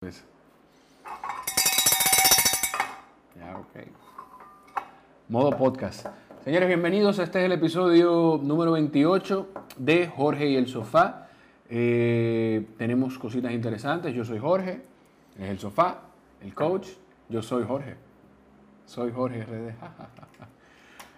Pues. Ya, ok. Modo podcast. Señores, bienvenidos. Este es el episodio número 28 de Jorge y el Sofá. Eh, tenemos cositas interesantes. Yo soy Jorge, es el sofá, el coach. Yo soy Jorge. Soy Jorge RD.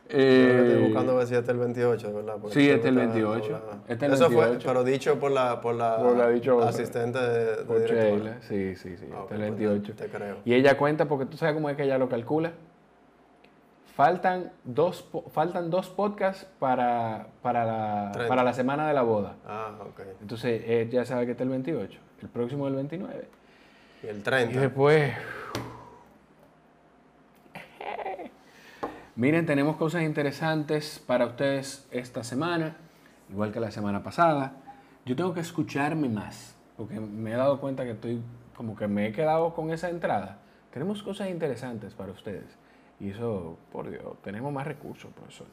Eh, estoy buscando ver si este es el 28, ¿verdad? Porque sí, este es el 28. Este es el Eso 28. fue, pero dicho por la, por la, por la dicho, asistente de, de. Sí, sí, sí. Ah, este es el 28. Pues te creo. Y ella cuenta, porque tú sabes cómo es que ella lo calcula. Faltan dos, faltan dos podcasts para, para, la, para la semana de la boda. Ah, ok. Entonces, ya sabe que está el 28. El próximo es el 29. Y el 30. Y después... Miren, tenemos cosas interesantes para ustedes esta semana, igual que la semana pasada. Yo tengo que escucharme más, porque me he dado cuenta que estoy, como que me he quedado con esa entrada. Tenemos cosas interesantes para ustedes. Y eso, por Dios, tenemos más recursos, profesor.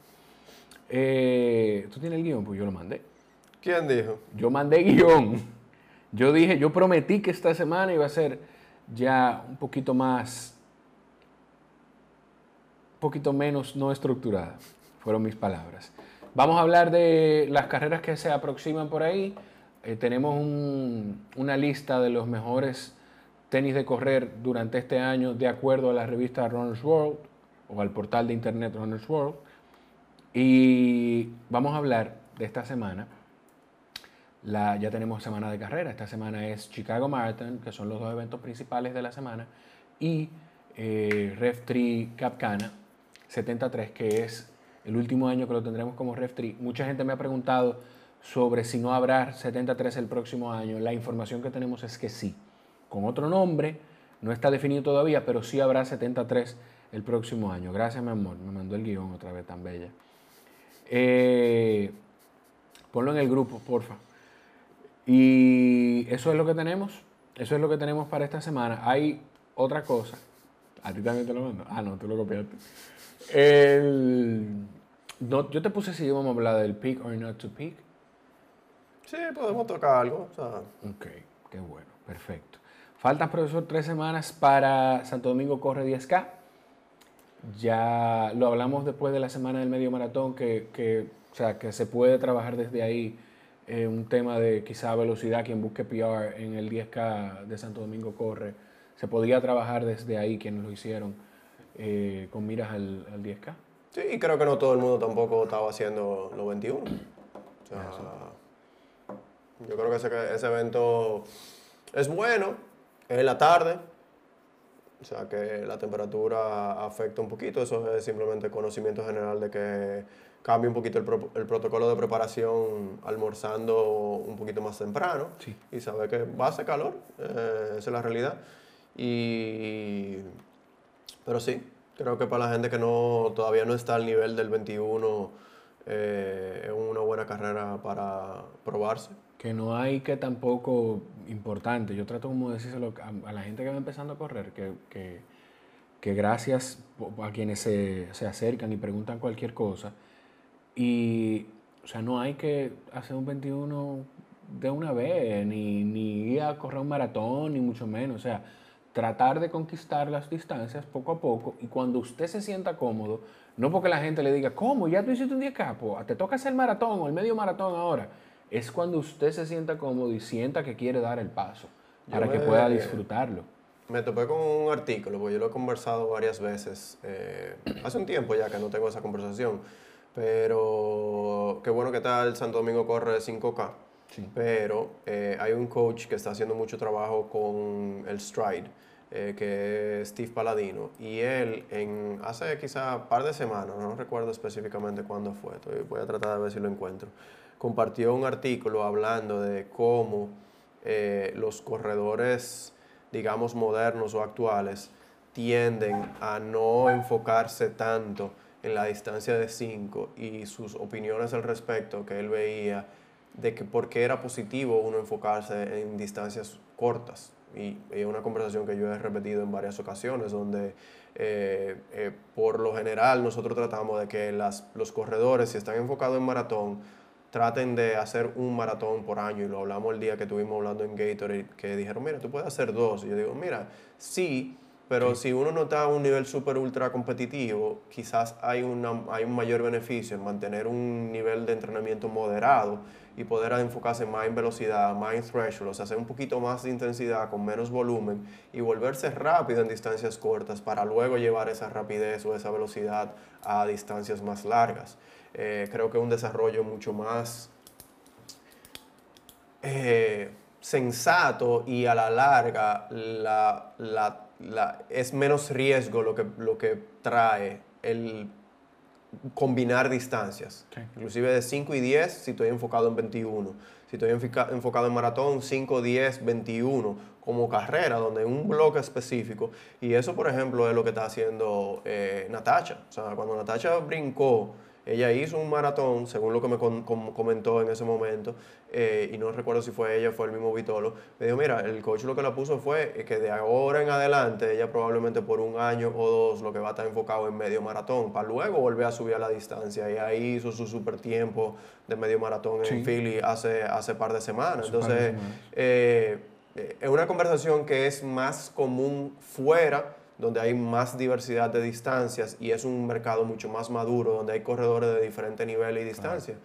Eh, ¿Tú tienes el guion? Pues yo lo mandé. ¿Quién dijo? Yo mandé guion. Yo dije, yo prometí que esta semana iba a ser ya un poquito más poquito menos no estructurada, fueron mis palabras. Vamos a hablar de las carreras que se aproximan por ahí. Eh, tenemos un, una lista de los mejores tenis de correr durante este año de acuerdo a la revista Runners World o al portal de internet Runners World. Y vamos a hablar de esta semana. Ya tenemos semana de carrera. Esta semana es Chicago Marathon, que son los dos eventos principales de la semana, y eh, Ref 3 Capcana, 73, que es el último año que lo tendremos como Ref 3. Mucha gente me ha preguntado sobre si no habrá 73 el próximo año. La información que tenemos es que sí. Con otro nombre, no está definido todavía, pero sí habrá 73 el próximo año. Gracias, mi amor. Me mandó el guion otra vez tan bella. Eh, ponlo en el grupo, porfa. Y eso es lo que tenemos. Eso es lo que tenemos para esta semana. Hay otra cosa. ¿A ti también te lo mando? Ah, no, tú lo copiaste. El, no, yo te puse si íbamos a hablar del peak or not to peak. Sí, podemos tocar algo. O sea. Ok, qué bueno, perfecto. Faltan, profesor, tres semanas para Santo Domingo Corre 10K. Ya lo hablamos después de la semana del medio maratón, que, que o sea, que se puede trabajar desde ahí eh, un tema de quizá velocidad, quien busque PR en el 10K de Santo Domingo Corre. Se podía trabajar desde ahí, quienes lo hicieron eh, con miras al, 10K. Sí, y creo que no todo el mundo tampoco estaba haciendo los 21. yo creo que ese, ese evento es bueno, es en la tarde, o sea que la temperatura afecta un poquito, eso es simplemente conocimiento general de que cambia un poquito el, el protocolo de preparación almorzando un poquito más temprano y sabe que va a hacer calor, eh, esa es la realidad. Y pero sí, creo que para la gente que no, todavía no está al nivel del 21, eh, es una buena carrera para probarse. Que no hay que tampoco, importante, yo trato como decírselo a, la gente que va empezando a correr, que, que, que gracias a quienes se, se, acercan y preguntan cualquier cosa. Y, o sea, no hay que hacer un 21 de una vez, ni, ni ir a correr un maratón, ni mucho menos. O sea, tratar de conquistar las distancias poco a poco y cuando usted se sienta cómodo, no porque la gente le diga, ¿cómo? Ya tú hiciste un 10 capo, ah, te toca hacer el maratón o el medio maratón ahora. Es cuando usted se sienta cómodo y sienta que quiere dar el paso para que pueda disfrutarlo. Me topé con un artículo, porque yo lo he conversado varias veces, eh, hace un tiempo ya que no tengo esa conversación, pero qué bueno que tal Santo Domingo corre 5K Sí. Pero eh, hay un coach que está haciendo mucho trabajo con el stride, eh, que es Steve Paladino. Y él, en, hace quizá un par de semanas, no recuerdo específicamente cuándo fue, voy a tratar de ver si lo encuentro, compartió un artículo hablando de cómo eh, los corredores, digamos, modernos o actuales, tienden a no enfocarse tanto en la distancia de 5 y sus opiniones al respecto que él veía de que por qué era positivo uno enfocarse en distancias cortas. Y es una conversación que yo he repetido en varias ocasiones, donde eh, eh, por lo general nosotros tratamos de que las, los corredores, si están enfocados en maratón, traten de hacer un maratón por año y lo hablamos el día que estuvimos hablando en Gatorade, que dijeron, mira, tú puedes hacer dos. Y yo digo, mira, sí, pero si uno no está a un nivel súper ultra competitivo, quizás hay, una, hay un mayor beneficio en mantener un nivel de entrenamiento moderado y poder enfocarse más en velocidad, más en threshold, o sea, hacer un poquito más de intensidad con menos volumen y volverse rápido en distancias cortas para luego llevar esa rapidez o esa velocidad a distancias más largas. Eh, creo que un desarrollo mucho más eh, sensato y a la larga la, la es menos riesgo lo que, lo que trae el combinar distancias. Inclusive de 5 y 10 si estoy enfocado en 21. Si estoy enfocado en maratón, 5, 10, 21 como carrera, donde un bloque específico. Y eso, por ejemplo, es lo que está haciendo eh, Natacha. O sea, cuando Natacha brincó ella hizo un maratón, según lo que me comentó en ese momento, eh, y no recuerdo si fue ella o fue el mismo Vitolo. Me dijo, mira, el coach lo que la puso fue que de ahora en adelante, ella probablemente por un año o dos lo que va a estar enfocado en medio maratón, para luego volver a subir a la distancia. Y ahí hizo su super tiempo de medio maratón en Philly hace, hace par de semanas. Entonces, eh, eh, es una conversación que es más común fuera donde hay más diversidad de distancias y es un mercado mucho más maduro, donde hay corredores de diferentes niveles y distancias.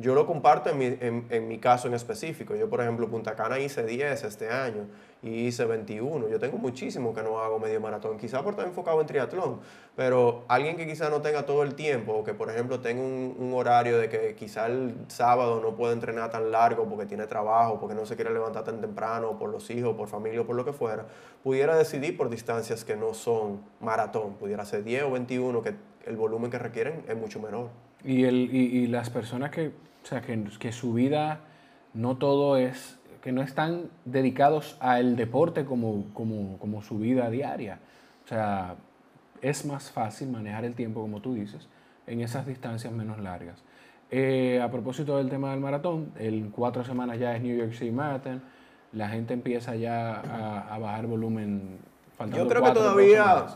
Yo lo comparto en mi, en, mi, caso en específico. Yo, por ejemplo, Punta Cana hice 10 este año y hice 21. Yo tengo muchísimo que no hago medio maratón, quizá por estar enfocado en triatlón, pero alguien que quizá no tenga todo el tiempo o que, por ejemplo, tenga un, horario de que quizá el sábado no puede entrenar tan largo porque tiene trabajo, porque no se quiere levantar tan temprano, por los hijos, por familia o por lo que fuera, pudiera decidir por distancias que no son maratón. Pudiera ser 10 o 21, que el volumen que requieren es mucho menor. Y, el, y las personas que o sea, que, que su vida no todo es, que no están dedicados al deporte como, como, como su vida diaria. O sea, es más fácil manejar el tiempo, como tú dices, en esas distancias menos largas. Eh, a propósito del tema del maratón, en cuatro semanas ya es New York City Marathon, la gente empieza ya a, a bajar volumen. Yo creo que todavía,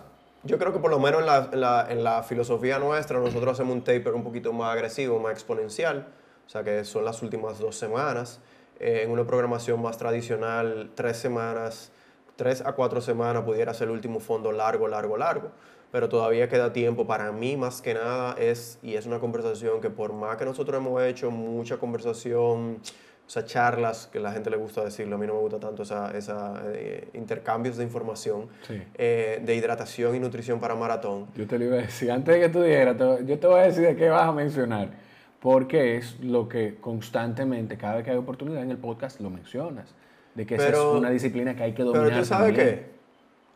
yo creo que por lo menos en la, en, la, en la, filosofía nuestra, nosotros hacemos un taper un poquito más agresivo, más exponencial o sea que son las últimas dos semanas. Eh, en una programación más tradicional, tres semanas, tres a cuatro semanas pudiera ser el último fondo largo, largo, largo. Pero todavía queda tiempo para mí más que nada es, y es una conversación que por más que nosotros hemos hecho mucha conversación, o sea, charlas, que a la gente le gusta decirlo, a mí no me gusta tanto esa, esa eh, intercambios de información, eh, de hidratación y nutrición para maratón. Yo te lo iba a decir, antes de que tú dijeras, yo te voy a decir de qué vas a mencionar porque es lo que constantemente, cada vez que hay oportunidad en el podcast, lo mencionas, de que esa es una disciplina que hay que dominar. Pero tú sabes que,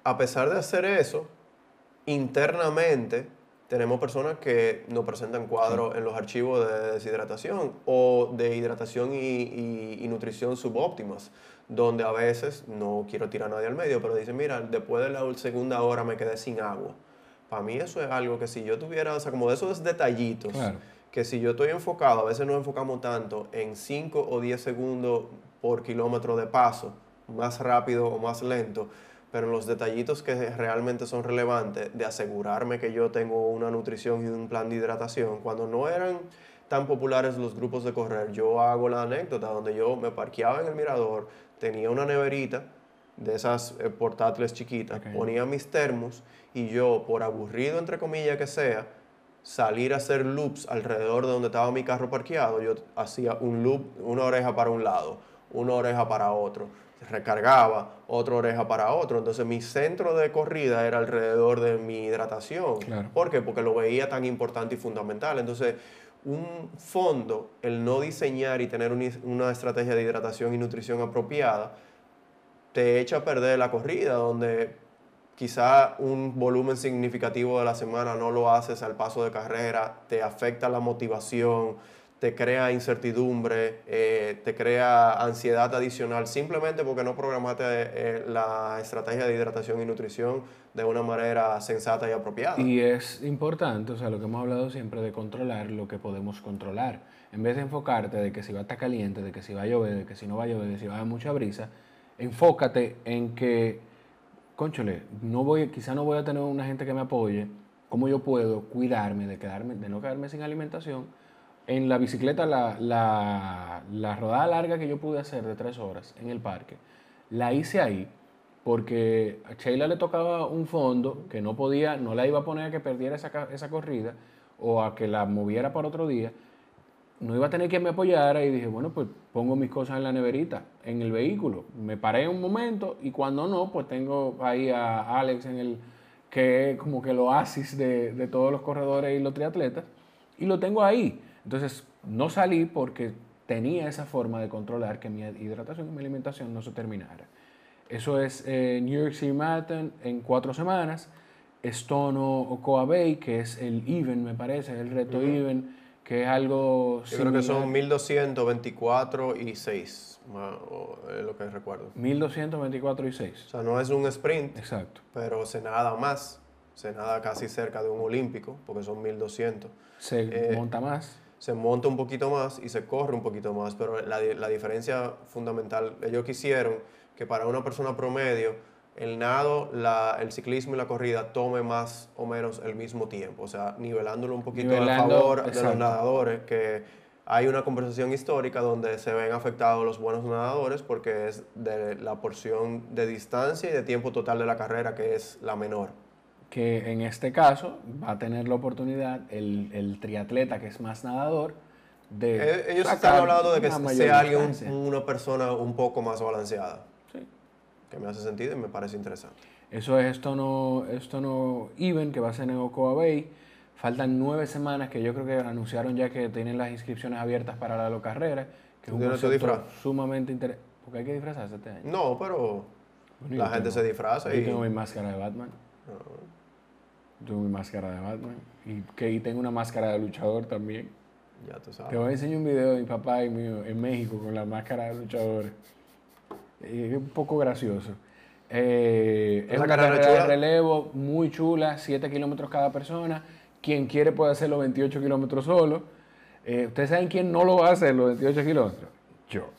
a pesar de hacer eso, internamente tenemos personas que nos presentan cuadros en los archivos de deshidratación o de hidratación y, nutrición subóptimas, donde a veces, no quiero tirar a nadie al medio, pero dicen, mira, después de la segunda hora me quedé sin agua. Para mí eso es algo que si yo tuviera, o sea, como de esos detallitos, que si yo estoy enfocado, a veces nos enfocamos tanto en 5 o 10 segundos por kilómetro de paso, más rápido o más lento, pero los detallitos que realmente son relevantes de asegurarme que yo tengo una nutrición y un plan de hidratación, cuando no eran tan populares los grupos de correr, yo hago la anécdota donde yo me parqueaba en el mirador, tenía una neverita de esas eh, portátiles chiquitas, ponía mis termos y yo, por aburrido entre comillas que sea, salir a hacer loops alrededor de donde estaba mi carro parqueado, yo hacía un loop, una oreja para un lado, una oreja para otro, recargaba, otra oreja para otro. Entonces mi centro de corrida era alrededor de mi hidratación. ¿Por qué? Porque lo veía tan importante y fundamental. Entonces, un fondo, el no diseñar y tener una estrategia de hidratación y nutrición apropiada, te echa a perder la corrida, donde quizá un volumen significativo de la semana no lo haces al paso de carrera, te afecta la motivación, te crea incertidumbre, eh, te crea ansiedad adicional, simplemente porque no programaste eh, la estrategia de hidratación y nutrición de una manera sensata y apropiada. Y es importante, o sea, lo que hemos hablado siempre de controlar lo que podemos controlar. En vez de enfocarte de que si va a estar caliente, de que si va a llover, de que si no va a llover, de si va a haber mucha brisa, enfócate en que conchole, no voy, quizá no voy a tener una gente que me apoye, ¿cómo yo puedo cuidarme de, quedarme, de no quedarme sin alimentación en la bicicleta, la, la, la rodada larga que yo pude hacer de tres horas en el parque, la hice ahí porque a Sheila le tocaba un fondo que no podía, no la iba a poner a que perdiera esa, esa corrida o a que la moviera para otro día. No iba a tener que me apoyara y dije, bueno, pues pongo mis cosas en la neverita, en el vehículo. Me paré un momento y cuando no, pues tengo ahí a Alex en el, que es como que el oasis de, de todos los corredores y los triatletas, y lo tengo ahí. Entonces, no salí porque tenía esa forma de controlar que mi hidratación y mi alimentación no se terminara. Eso es eh, New York City Marathon en cuatro semanas, Stono Ocoa Bay, que es el even, me parece, el reto even, que es algo... Yo creo que son 1224 y 6, es lo que recuerdo. 1224 y 6. O sea, no es un sprint. Exacto. Pero se nada más, se nada casi cerca de un olímpico, porque son 1200. Se eh, monta más se monta un poquito más y se corre un poquito más, pero la, la, diferencia fundamental, ellos quisieron que para una persona promedio el nado, la, el ciclismo y la corrida tome más o menos el mismo tiempo, o sea, nivelándolo un poquito a favor de los nadadores, que hay una conversación histórica donde se ven afectados los buenos nadadores porque es de la porción de distancia y de tiempo total de la carrera que es la menor. Que en este caso va a tener la oportunidad el, el triatleta que es más nadador de... Eh, ellos están hablando de que sea alguien, una persona un poco más balanceada. Que me hace sentido y me parece interesante. Eso es esto no, esto no even, que va a ser en Ocoa Bay. Faltan nueve semanas que yo creo que anunciaron ya que tienen las inscripciones abiertas para la locarrera, que es un concepto sumamente interesante. Porque hay que disfrazarse este año. No, pero la gente se disfraza. Yo y... tengo mi máscara de Batman. Tengo mi máscara de Batman. Y que tengo una máscara de luchador también. Ya tú sabes. Te voy a enseñar un video de mi papá y mío en México con la máscara de luchadores. Es un poco gracioso. Eh, es una carrera, de relevo muy chula, 7 kilómetros cada persona. Quien quiere puede hacer los 28 kilómetros solo. Eh, ¿Ustedes saben quién no lo va a hacer los 28 kilómetros? Yo.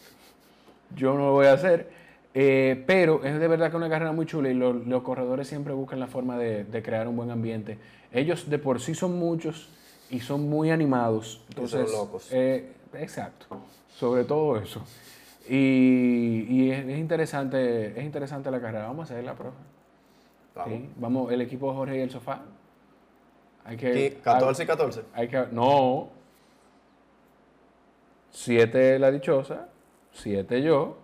Yo no lo voy a hacer. Eh, pero es de verdad que es una carrera muy chula y los, corredores siempre buscan la forma de, crear un buen ambiente. Ellos de por sí son muchos y son muy animados. Entonces, son locos. Exacto, sobre todo eso. Y, es, interesante, es interesante la carrera. Vamos a hacerla, profe. Vamos. Vamos, el equipo de Jorge y el sofá. Hay que, ¿14 y 14? Hay que, no. Siete la dichosa, siete yo,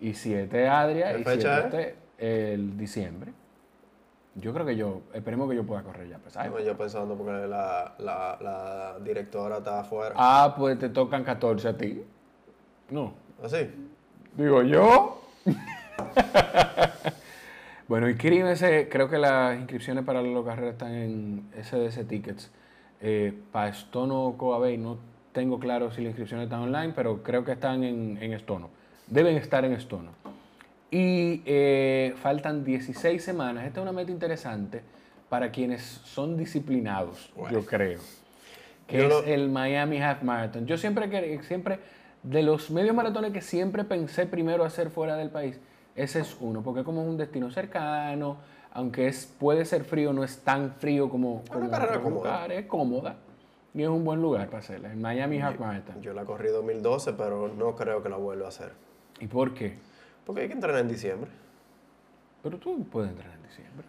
y 7 Adria y 7 el diciembre. Yo creo que yo, esperemos que yo pueda correr ya, pues, yo pensando porque la, la, la, directora está afuera. Ah, pues te tocan 14 a ti. No. ¿Así? ¿Ah, Digo, ¿yo? bueno, inscríbese. Creo que las inscripciones para la carrera están en SDC Tickets. Eh, para Estono Coabey no tengo claro si las inscripciones están online, pero creo que están en, en Estono deben estar en Estono. Y eh, faltan 16 semanas. Esta es una meta interesante para quienes son disciplinados, yo creo. Que es el Miami Half Marathon. Yo siempre, siempre, de los medios maratones que siempre pensé primero hacer fuera del país, ese es uno, porque como es un destino cercano, aunque es, puede ser frío, no es tan frío como, como, es cómoda y es un buen lugar para hacerla. El Miami Half Marathon. Yo la corrí 2012, pero no creo que la vuelva a hacer. ¿Y por qué? Porque hay que entrenar en diciembre. Pero tú puedes entrenar en diciembre.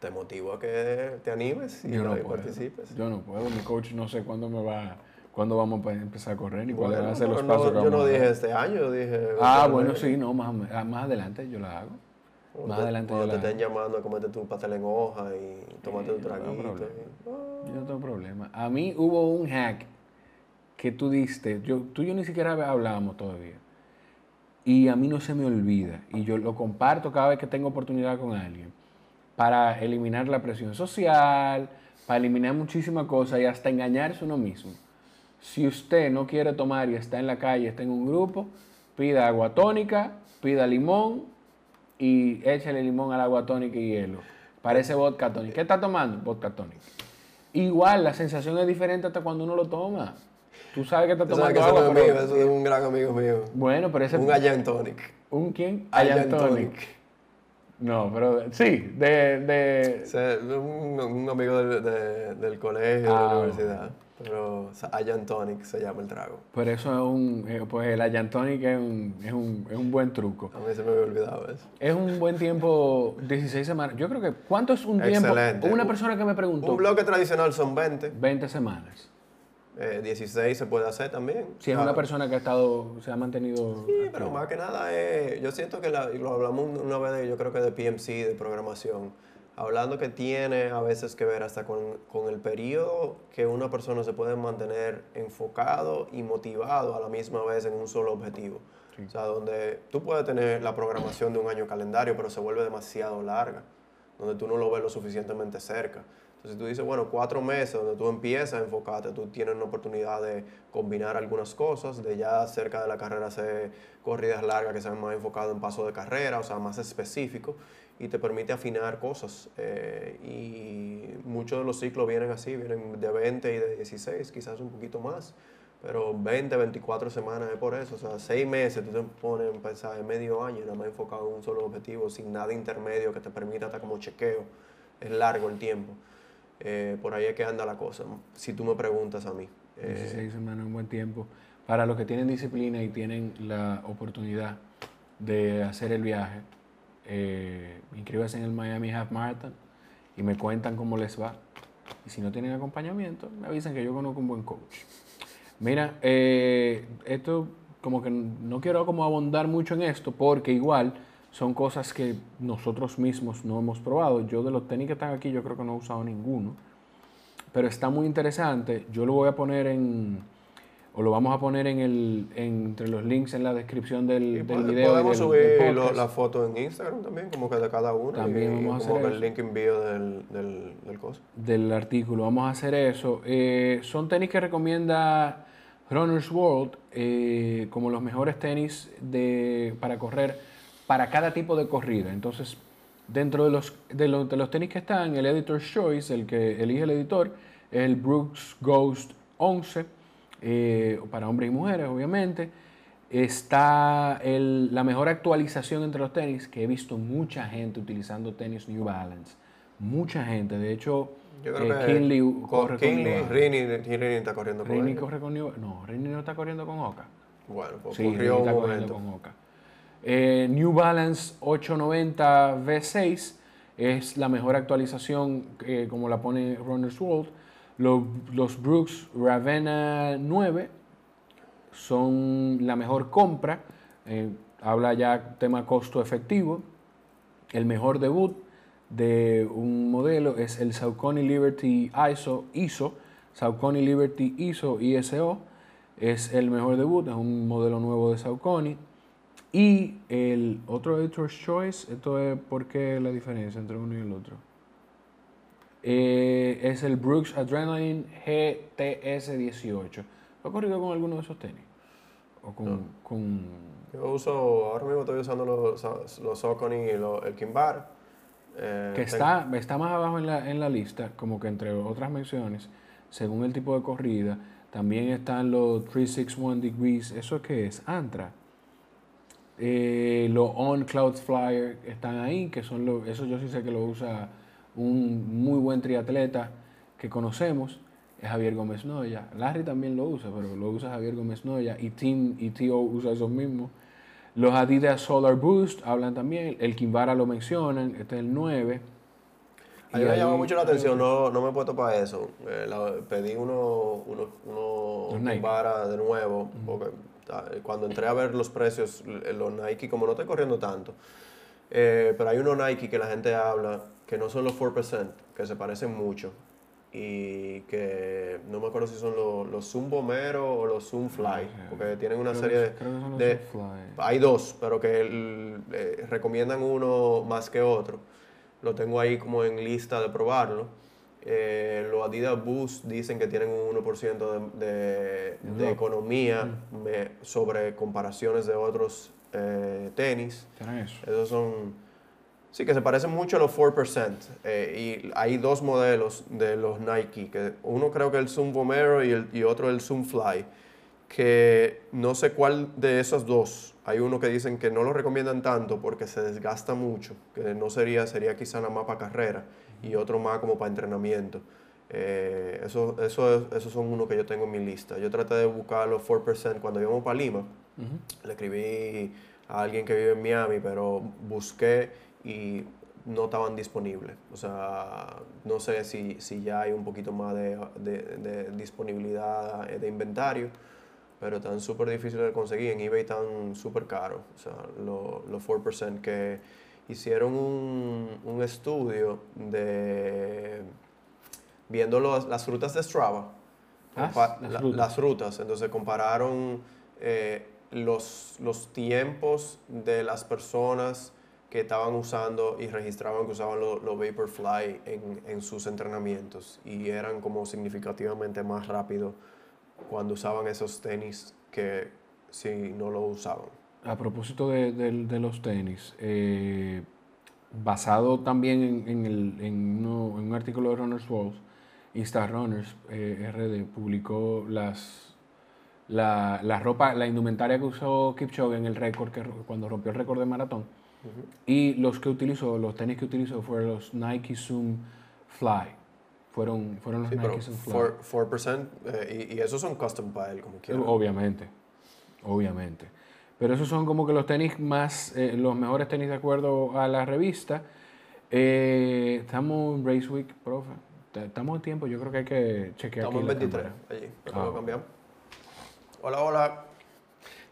Te motivo a que te animes y no participes. Yo no puedo. Mi coach no sé cuándo me va cuándo vamos a empezar a correr ni cuáles van a ser los pasos Yo no dije este año, yo dije... Ah, bueno, sí, no, más, ah, más adelante yo la hago. más adelante cuando te estén llamando a comerte tu pastel en hoja y tomarte tu traguito. Yo no tengo problema. A mí hubo un hack que tú diste, yo, tú y yo ni siquiera hablábamos todavía. Y a mí no se me olvida. Y yo lo comparto cada vez que tengo oportunidad con alguien. Para eliminar la presión social, para eliminar muchísimas cosas y hasta engañarse uno mismo. Si usted no quiere tomar y está en la calle, está en un grupo, pida agua tónica, pida limón y échale limón al agua tónica y hielo. Parece vodka tónica. ¿Qué está tomando? Vodka tónica. Igual, la sensación es diferente hasta cuando uno lo toma. Tú sabes que está tomando agua, pero... Amigo, eso es un gran amigo mío. Bueno, pero ese... Un Allan Tonic. ¿Un quién? Allan Tonic. No, pero sí, de... de... un, amigo del, de, del colegio, de la ah, universidad. Pero Ayan Tonic se llama el trago. Por eso es un, eh, pues el Ayan Tonic es un, es, un, es un buen truco. A mí se me había olvidado eso. Es un buen tiempo, 16 semanas. Yo creo que, ¿cuánto es un tiempo? Excelente. Una persona que me preguntó. Un bloque tradicional son 20. 20 semanas. Eh, 16 se puede hacer también. Si es una persona que ha estado, se ha mantenido. Sí, pero más que nada es. Yo siento que la- y lo hablamos una vez, de, yo creo que de PMC, de programación. Hablando que tiene a veces que ver hasta con, con el periodo que una persona se puede mantener enfocado y motivado a la misma vez en un solo objetivo. O sea, donde tú puedes tener la programación de un año calendario, pero se vuelve demasiado larga, donde tú no lo ves lo suficientemente cerca. Entonces tú dices, bueno, cuatro meses donde tú empiezas a enfocarte, tú tienes una oportunidad de combinar algunas cosas, de ya cerca de la carrera hacer corridas largas que sean más enfocadas en paso de carrera, o sea, más específico, y te permite afinar cosas. eh, y muchos de los ciclos vienen así, vienen de 20 y de 16, quizás un poquito más, pero 20, 24 semanas es por eso, o sea, seis meses tú te pones a pensar en medio año, nada más enfocado en un solo objetivo, sin nada intermedio que te permita hasta como chequeo, es largo el tiempo. Eh, por ahí es que anda la cosa, si tú me preguntas a mí. Eh, 16 semanas es un buen tiempo. Para los que tienen disciplina y tienen la oportunidad de hacer el viaje, eh, en el Miami Half Marathon y me cuentan cómo les va. Y si no tienen acompañamiento, me avisan que yo conozco un buen coach. Mira, eh, esto como que no quiero como abundar mucho en esto porque igual son cosas que nosotros mismos no hemos probado. Yo de los tenis que están aquí yo creo que no he usado ninguno. Pero está muy interesante. Yo lo voy a poner en, o lo vamos a poner en el, entre los links en la descripción del, del pod- video. podemos del- subir del lo- la foto en Instagram también, como que de cada uno. También y, vamos a hacer que el eso. link envío del, del, del coso. del artículo. Vamos a hacer eso. Eh, son tenis que recomienda Runner's World eh, como los mejores tenis de, para correr para cada tipo de corrida. Entonces, dentro de los, de, los, de los tenis que están, el Editor's Choice, el que elige el editor, es el Brooks Ghost 11, eh, para hombres y mujeres, obviamente. Está el- la mejor actualización entre los tenis, que he visto mucha gente utilizando tenis New Balance. Mucha gente. De hecho, Yo creo eh, que Kinley con corre con Kinley, Balance. Rini, Rini está corriendo con Rini corre con New No, Rini no está corriendo con Oka. Bueno, pues Sí, está un corriendo momento. con Oka. Eh, New Balance 890 V6 es la mejor actualización, eh, como la pone Runner's World. Los, Brooks Ravenna 9 son la mejor compra. eh, habla ya tema costo efectivo. El mejor debut de un modelo es el Saucony Liberty ISO, ISO Saucony Liberty ISO ISO. Es el mejor debut, es un modelo nuevo de Saucony. Y el otro Editor's Choice, esto es por qué la diferencia entre uno y el otro. Eh, es el Brooks Adrenaline GTS 18. ¿Lo ha corrido con alguno de esos tenis? ¿O con, con Yo uso, ahora mismo estoy usando los, los y los, el Kimbar. Eh, que tengo- está, está más abajo en la, en la lista, como que entre otras menciones, según el tipo de corrida, también están los 361 Degrees, ¿eso qué es? Antra. Eh, los On Cloud Flyer están ahí, que son los, eso yo sí sé que lo usa un muy buen triatleta que conocemos, es Javier Gómez Noya. Larry también lo usa, pero lo usa Javier Gómez Noya y Team y TO usa esos mismos. Los Adidas Solar Boost hablan también, el Kimbara lo mencionan, este es el 9. A mí me llama ahí- mucho la atención, no, no me he puesto para eso. Eh, la- pedí uno, uno, uno. Vara de nuevo, porque ah, cuando entré a ver los precios, l- los Nike, como no estoy corriendo tanto, eh, pero hay unos Nike que la gente habla que no son los 4%, que se parecen mucho. Y que no me acuerdo si son los, los Zoom Bomero o los Zoom Fly, porque tienen una Creo serie que- de, creo que son los de- Zoom Fly. hay dos, pero que el- eh, recomiendan uno más que otro. Lo tengo ahí como en lista de probarlo. Eh, los Adidas Boost dicen que tienen un 1% de, de- de economía me- sobre comparaciones de otros eh, tenis. Esos son... Sí, que se parecen mucho a los 4%. eh, y hay dos modelos de los Nike. Que uno creo que es el Zoom Vomero y, el, y otro el Zoom Fly. Que no sé cuál de esos dos. Hay uno que dicen que no lo recomiendan tanto porque se desgasta mucho. Que no sería, sería quizá nada más para carrera. Y otro más como para entrenamiento. Eh, eso, eso, esos son unos que yo tengo en mi lista. Yo traté de buscar los 4% cuando íbamos para Lima. Le escribí a alguien que vive en Miami, pero busqué y no estaban disponibles. O sea, no sé si, si ya hay un poquito más de, de, disponibilidad de inventario, pero están súper difíciles de conseguir. En eBay están súper caros. O sea, los 4% que hicieron un, un estudio de viendo las frutas de Strava. Ah, las, frutas. Entonces compararon eh, los, los tiempos de las personas que estaban usando y registraban que usaban los lo Vaporfly en, en, sus entrenamientos y eran como significativamente más rápido cuando usaban esos tenis que si no lo usaban. A propósito de, de, los tenis, eh, basado también en, el, en, un artículo de Runner's World, Insta Runners eh, RD publicó las, la, la, ropa, la indumentaria que usó Kipchoge en el récord, que, cuando rompió el récord de maratón. Y los que utilizó, los tenis que utilizó fueron los Nike Zoom Fly. Fueron, fueron los Nike Zoom Fly. 4%, eh, y, esos son custom para él, como. Obviamente, obviamente. Pero esos son como que los tenis más, eh, los mejores tenis de acuerdo a la revista. estamos en Race Week, profe. Estamos en tiempo, yo creo que hay que chequear. Estamos en 23, allí, ah. cambiamos. Hola, hola.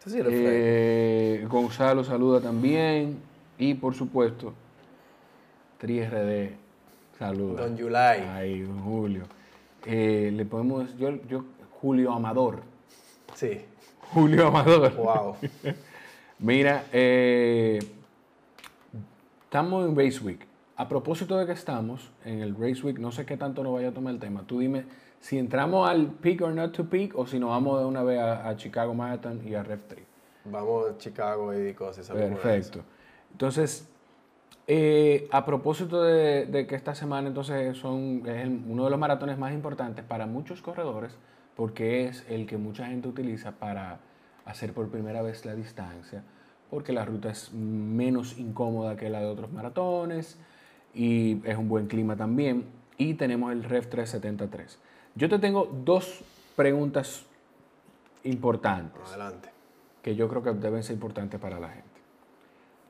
eh, Gonzalo saluda también. Y por supuesto, 3RD saluda. Don July. Ay, don Julio. Eh, le podemos, yo, yo, Julio Amador. Sí. Julio Amador. Wow. Mira, eh, estamos en Base Week. A propósito de que estamos en el Race Week, no sé qué tanto nos vaya a tomar el tema. Tú dime si entramos al peak or not to peak o si nos vamos de una vez a, Chicago Marathon y a Ref 3. Vamos a Chicago y cosas. Perfecto. Entonces, eh, a propósito de, que esta semana entonces son, es uno de los maratones más importantes para muchos corredores porque es el que mucha gente utiliza para hacer por primera vez la distancia, porque la ruta es menos incómoda que la de otros maratones y es un buen clima también. Y tenemos el REF 373. Yo te tengo dos preguntas importantes. Adelante. Que yo creo que deben ser importantes para la gente.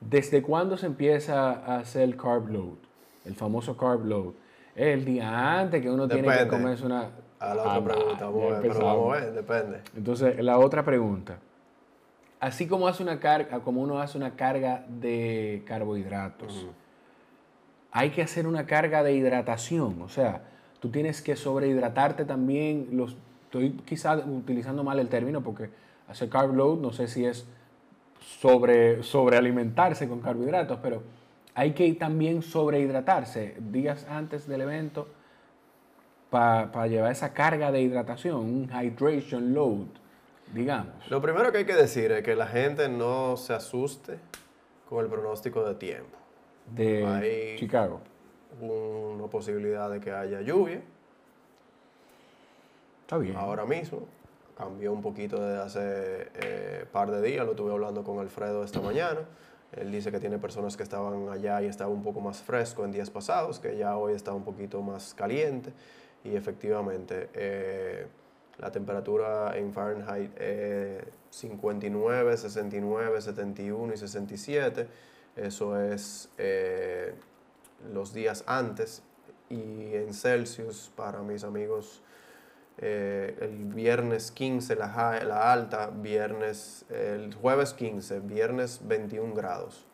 ¿Desde cuándo se empieza a hacer el carb load? El famoso carb load. ¿Es el día antes que uno tiene que comerse una... A la otra ah, pregunta, vamos a ver, depende. Entonces, la otra pregunta. Así como, hace una carga, como uno hace una carga de carbohidratos, hay que hacer una carga de hidratación, o sea, tú tienes que sobrehidratarte también, los, estoy quizás utilizando mal el término porque hacer carb load no sé si es sobre, sobrealimentarse con carbohidratos, pero hay que también sobrehidratarse días antes del evento para llevar esa carga de hidratación, un hydration load, digamos. Lo primero que hay que decir es que la gente no se asuste con el pronóstico de tiempo de Chicago. Una posibilidad de que haya lluvia. Está bien. Ahora mismo. Cambió un poquito desde hace eh, par de días. Lo estuve hablando con Alfredo esta mañana. Él dice que tiene personas que estaban allá y estaba un poco más fresco en días pasados, que ya hoy está un poquito más caliente. Y efectivamente, eh, la temperatura en Fahrenheit es 59, 69, 71 y 67 eso es eh, los días antes. Y en Celsius, para mis amigos, eh, el viernes 15 la, la, alta, viernes, el jueves 15, viernes 21 grados.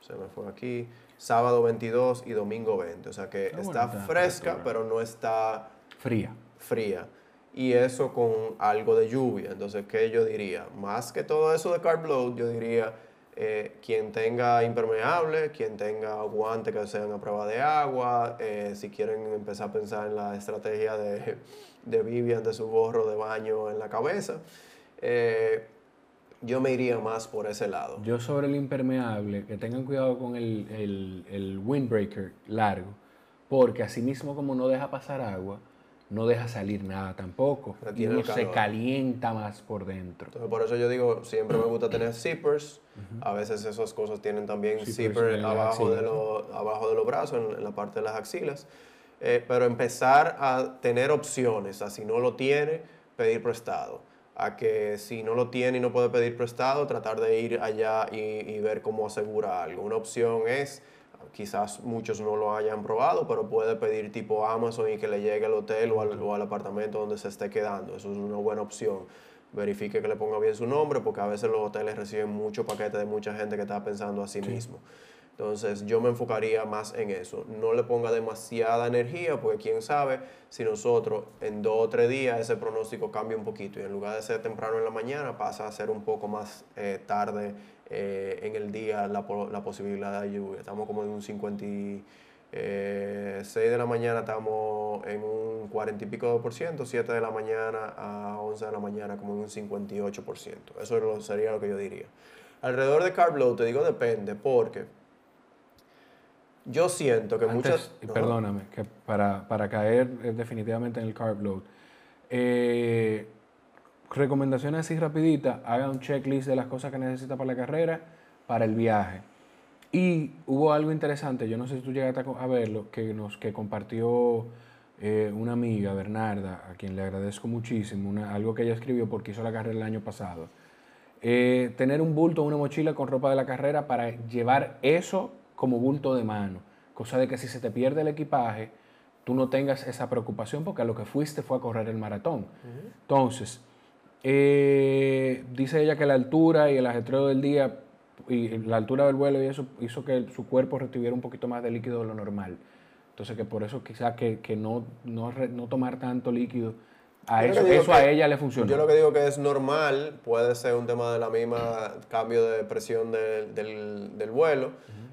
Se me fue aquí. Sábado 22 y domingo 20. O sea que está fresca, pero no está fría. Fría. Y eso con algo de lluvia. Entonces, ¿qué yo diría? Más que todo eso de carb load, yo diría eh, quien tenga impermeable, quien tenga guante que sean a prueba de agua, eh, si quieren empezar a pensar en la estrategia de, de Vivian, de su gorro de baño en la cabeza, eh, yo me iría más por ese lado. Yo sobre el impermeable, que tengan cuidado con el, el, el windbreaker largo, porque así mismo como no deja pasar agua, no deja salir nada tampoco. Y uno se calienta más por dentro. Entonces, por eso yo digo, siempre me gusta tener zippers. A veces esas cosas tienen también zippers, abajo, de abajo de los brazos, en, la parte de las axilas. Eh, pero empezar a tener opciones, a si no lo tiene, pedir prestado, a que si no lo tiene y no puede pedir prestado, tratar de ir allá y, y ver cómo asegura algo. Una opción es quizás muchos no lo hayan probado, pero puede pedir tipo Amazon y que le llegue al hotel o al, o al, apartamento donde se esté quedando. Eso es una buena opción. Verifique que le ponga bien su nombre, porque a veces los hoteles reciben muchos paquetes de mucha gente que está pensando a sí, mismo. Entonces yo me enfocaría más en eso. No le ponga demasiada energía, porque quién sabe si nosotros en dos o tres días ese pronóstico cambia un poquito y en lugar de ser temprano en la mañana pasa a ser un poco más eh, tarde eh, en el día la, posibilidad de lluvia. Estamos como en un 56 eh, de la mañana estamos en un 40 y pico por ciento, 7 de la mañana a 11 de la mañana como en un 58 por ciento. Eso sería lo que yo diría. Alrededor de carb load, te digo depende, porque yo siento que muchas... Perdóname, que para, para caer eh, definitivamente en el carb load, eh, recomendaciones así rapiditas, haga un checklist de las cosas que necesita para la carrera, para el viaje. Y hubo algo interesante, yo no sé si tú llegaste a verlo, que, nos, que compartió eh, una amiga, Bernarda, a quien le agradezco muchísimo, una, algo que ella escribió porque hizo la carrera el año pasado. Eh, tener un bulto, una mochila con ropa de la carrera para llevar eso como bulto de mano. Cosa de que si se te pierde el equipaje, tú no tengas esa preocupación porque a lo que fuiste fue a correr el maratón. Entonces, eh, dice ella que la altura y el ajetreo del día y la altura del vuelo y eso hizo que su cuerpo retuviera un poquito más de líquido de lo normal. Entonces que por eso quizás que, que no, no, no, tomar tanto líquido, a eso, eso a ella le funciona. Yo lo que digo que es normal, puede ser un tema de la misma cambio de presión del, del, vuelo,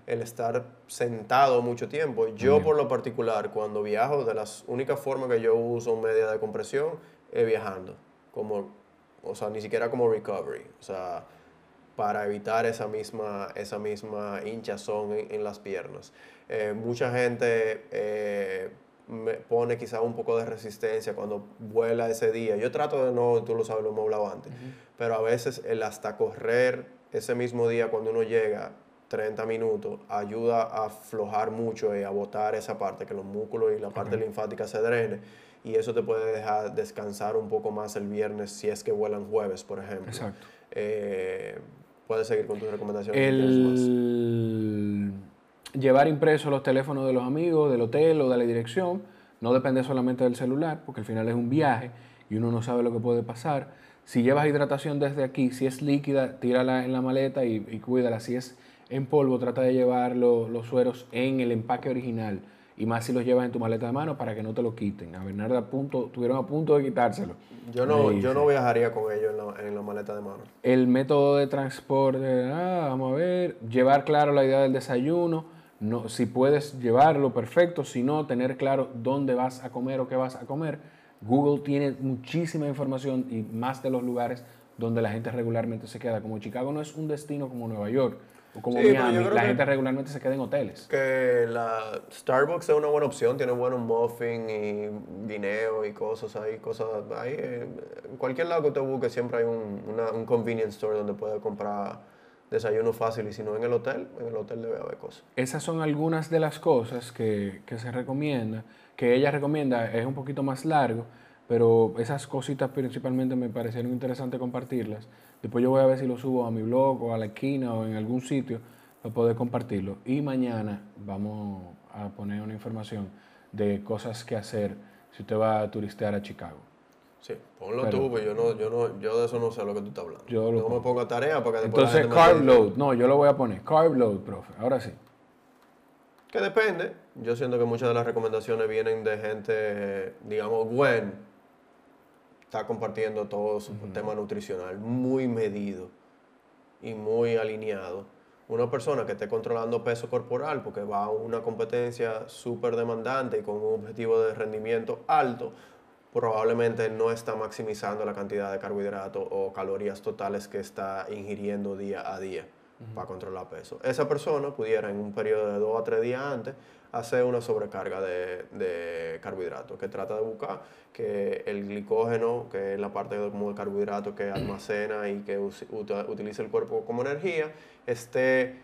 el estar sentado mucho tiempo. Yo por lo particular, cuando viajo, de las únicas formas que yo uso media de compresión es viajando, como o sea, ni siquiera como recovery, o sea, para evitar esa misma, esa misma hinchazón en, las piernas. Eh, mucha gente eh, me pone quizá un poco de resistencia cuando vuela ese día. Yo trato de no, tú lo sabes, lo hemos hablado antes, pero a veces el hasta correr ese mismo día cuando uno llega 30 minutos ayuda a aflojar mucho y a botar esa parte, que los músculos y la parte linfática se drene y eso te puede dejar descansar un poco más el viernes si es que vuelan jueves, por ejemplo. Exacto. Eh, puedes seguir con tus recomendaciones. El... Llevar impresos los teléfonos de los amigos, del hotel o de la dirección, no depende solamente del celular, porque al final es un viaje y uno no sabe lo que puede pasar. Si llevas hidratación desde aquí, si es líquida, tírala en la maleta y, cuídala. Si es en polvo, trata de llevar los sueros en el empaque original y más si los llevas en tu maleta de mano para que no te lo quiten. A Bernardo a punto, tuvieron a punto de quitárselo. Yo no, yo no viajaría con ellos en la, maleta de mano. El método de transporte, ah, vamos a ver, llevar claro la idea del desayuno, no, si puedes llevarlo, perfecto, si no, tener claro dónde vas a comer o qué vas a comer. Google tiene muchísima información y más de los lugares donde la gente regularmente se queda. Como Chicago no es un destino como Nueva York, como Miami, la gente regularmente se queda en hoteles. Que la Starbucks es una buena opción, tiene buenos muffins y guineo y cosas ahí, cosas ahí. En cualquier lado que usted busque siempre hay un, un convenience store donde puede comprar desayuno fácil y si no en el hotel, en el hotel debe haber cosas. Esas son algunas de las cosas que, que se recomienda, que ella recomienda, es un poquito más largo, pero esas cositas principalmente me parecieron interesantes compartirlas Después yo voy a ver si lo subo a mi blog o a la esquina o en algún sitio para poder compartirlo. Y mañana vamos a poner una información de cosas que hacer si usted va a turistear a Chicago. Sí, ponlo tú, pues yo, no, yo, no, yo de eso no sé lo que tú estás hablando. Yo no me pongo tarea para que Entonces, carb load. No, yo lo voy a poner. Carb load, profe. Ahora sí. Que depende. Yo siento que muchas de las recomendaciones vienen de gente, digamos, Gwen, está compartiendo todo su tema nutricional muy medido y muy alineado. Una persona que esté controlando peso corporal porque va a una competencia súper demandante y con un objetivo de rendimiento alto, probablemente no está maximizando la cantidad de carbohidratos o calorías totales que está ingiriendo día a día para controlar peso. Esa persona pudiera en un periodo de dos a tres días antes hacer una sobrecarga de, de carbohidratos, que trata de buscar que el glicógeno, que es la parte como de carbohidrato que almacena y que utiliza el cuerpo como energía, esté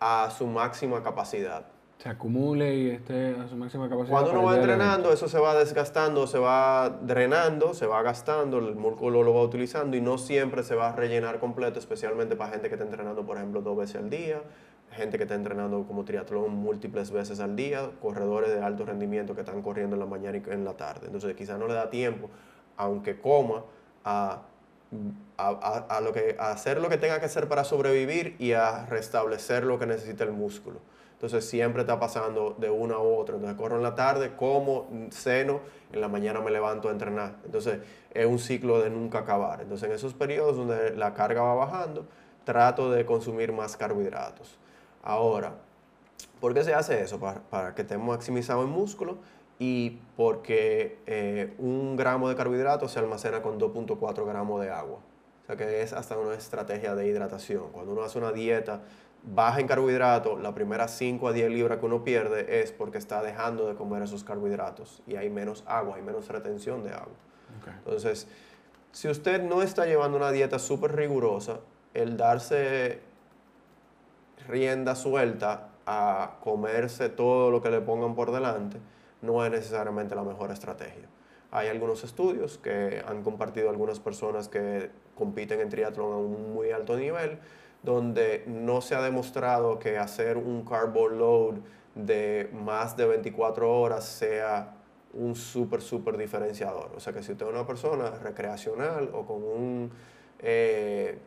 a su máxima capacidad. Se acumule y esté a su máxima capacidad. Cuando uno va entrenando, eso se va desgastando, se va drenando, se va gastando, el músculo lo va utilizando y no siempre se va a rellenar completo, especialmente para gente que está entrenando, por ejemplo, dos veces al día, gente que está entrenando como triatlón múltiples veces al día, corredores de alto rendimiento que están corriendo en la mañana y en la tarde. Entonces quizás no le da tiempo, aunque coma, a, a- a- a lo que, a hacer lo que tenga que hacer para sobrevivir y a restablecer lo que necesita el músculo. Entonces siempre está pasando de una a otra. Entonces corro en la tarde, como, ceno, en la mañana me levanto a entrenar. Entonces es un ciclo de nunca acabar. Entonces en esos periodos donde la carga va bajando, trato de consumir más carbohidratos. Ahora, ¿por qué se hace eso? Para, para que estemos maximizados en músculo y porque eh, un gramo de carbohidratos se almacena con 2.4 gramos de agua. O sea que es hasta una estrategia de hidratación. Cuando uno hace una dieta baja en carbohidratos, las primeras 5 a 10 libras que uno pierde es porque está dejando de comer esos carbohidratos y hay menos agua, hay menos retención de agua. Entonces, si usted no está llevando una dieta súper rigurosa, el darse rienda suelta a comerse todo lo que le pongan por delante no es necesariamente la mejor estrategia. Hay algunos estudios que han compartido algunas personas que compiten en triatlón a un muy alto nivel, donde no se ha demostrado que hacer un carbo load de más de 24 horas sea un súper, diferenciador. O sea que si usted es una persona recreacional o con eh,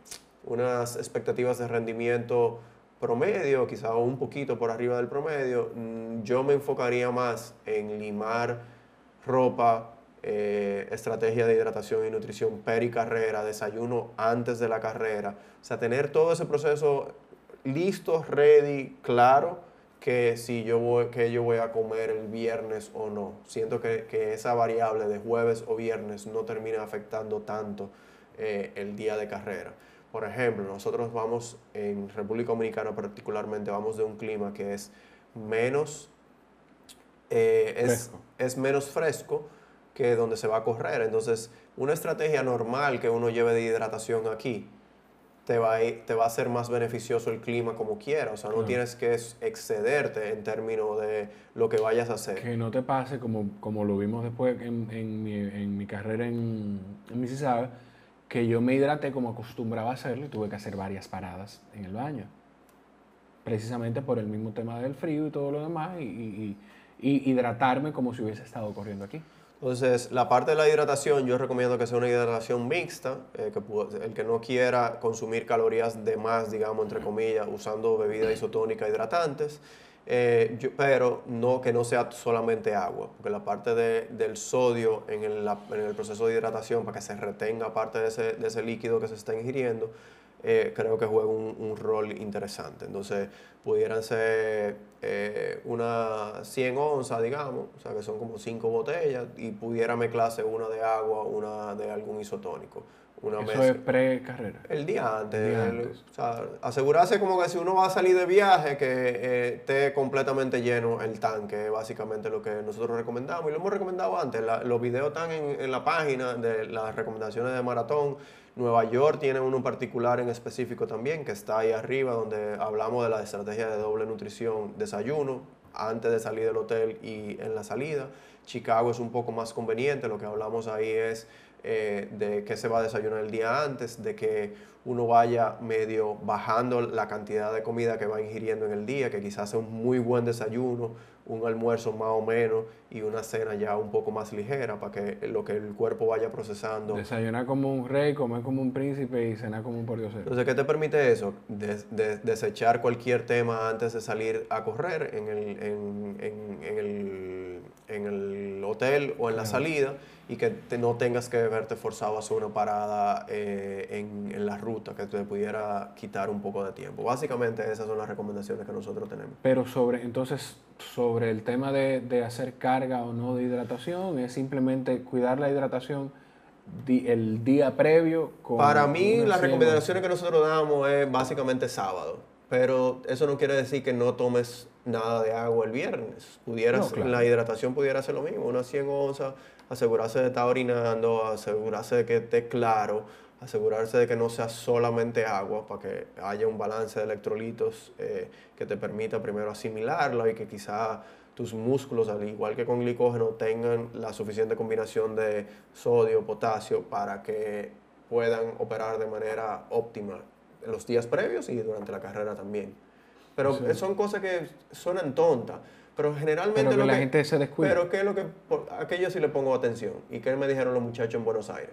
unas expectativas de rendimiento promedio, quizá un poquito por arriba del promedio, mm, yo me enfocaría más en limar ropa, eh, estrategia de hidratación y nutrición peri carrera, desayuno antes de la carrera. O sea, tener todo ese proceso listo, ready, claro, que si yo voy, que yo voy a comer el viernes o no. Siento que, que esa variable de jueves o viernes no termina afectando tanto eh, el día de carrera. Por ejemplo, nosotros vamos en República Dominicana particularmente, vamos de un clima que es menos, eh, es, es menos fresco que donde se va a correr. Entonces, una estrategia normal que uno lleve de hidratación aquí te va, a, te va a ser más beneficioso el clima como quiera. O sea, no Claro. tienes que excederte en términos de lo que vayas a hacer. Que no te pase como, como lo vimos después en, en mi, en mi carrera en, en Mississauga, que yo me hidraté como acostumbraba a hacerlo y tuve que hacer varias paradas en el baño. Precisamente por el mismo tema del frío y todo lo demás, y- y- y hidratarme como si hubiese estado corriendo aquí. Entonces, la parte de la hidratación, yo recomiendo que sea una hidratación mixta, eh, que el que no quiera consumir calorías de más, digamos, entre comillas, usando bebida isotónica hidratantes, eh, pero no que no sea solamente agua, porque la parte de- del sodio en el, en el proceso de hidratación, para que se retenga parte de ese, de ese líquido que se está ingiriendo, eh, creo que juega un, rol interesante. Entonces, pudieran ser eh, unas 100 onzas, digamos, o sea, que son como 5 botellas, y pudiera mezclarse una de agua, una de algún isotónico. Una Eso es pre-carrera. El día antes. El día el- antes. o sea, asegurarse como que si uno va a salir de viaje, que eh, esté completamente lleno el tanque, es básicamente lo que nosotros recomendamos. Y lo hemos recomendado antes. La- los videos están en, en la página de las recomendaciones de maratón. Nueva York tiene uno particular en específico también, que está ahí arriba, donde hablamos de la estrategia de doble nutrición, desayuno, antes de salir del hotel y en la salida. Chicago es un poco más conveniente, lo que hablamos ahí es eh, de que se va a desayunar el día antes, de que uno vaya medio bajando la cantidad de comida que va ingiriendo en el día, que quizás sea un muy buen desayuno, un almuerzo más o menos y una cena ya un poco más ligera para que lo que el cuerpo vaya procesando. Desayunar como un rey, comer como un príncipe y cenar como un pordiosero. Entonces, ¿qué te permite eso? Des- de- desechar cualquier tema antes de salir a correr en el, en, en- en el, en el hotel o en la salida y que te- no tengas que verte forzado a hacer una parada eh, en, en la ruta que te pudiera quitar un poco de tiempo. Básicamente esas son las recomendaciones que nosotros tenemos. Pero sobre, entonces, sobre el tema de, de hacer carga o no de hidratación, es simplemente cuidar la hidratación el día previo. Con Para mí, las 100 recomendaciones que nosotros damos es básicamente sábado. Pero eso no quiere decir que no tomes nada de agua el viernes. Pudieras, No, claro. La hidratación pudiera ser lo mismo, unas 100 onzas, asegurarse de estar orinando, asegurarse de que esté claro, asegurarse de que no sea solamente agua, para que haya un balance de electrolitos eh, que te permita primero asimilarlo y que quizá tus músculos, al igual que con glicógeno, tengan la suficiente combinación de sodio, potasio, para que puedan operar de manera óptima los días previos y durante la carrera también. Pero son cosas que suenan tontas. Pero generalmente pero la gente se descuida. Pero ¿qué es lo que aquello sí le pongo atención? ¿Y qué me dijeron los muchachos en Buenos Aires?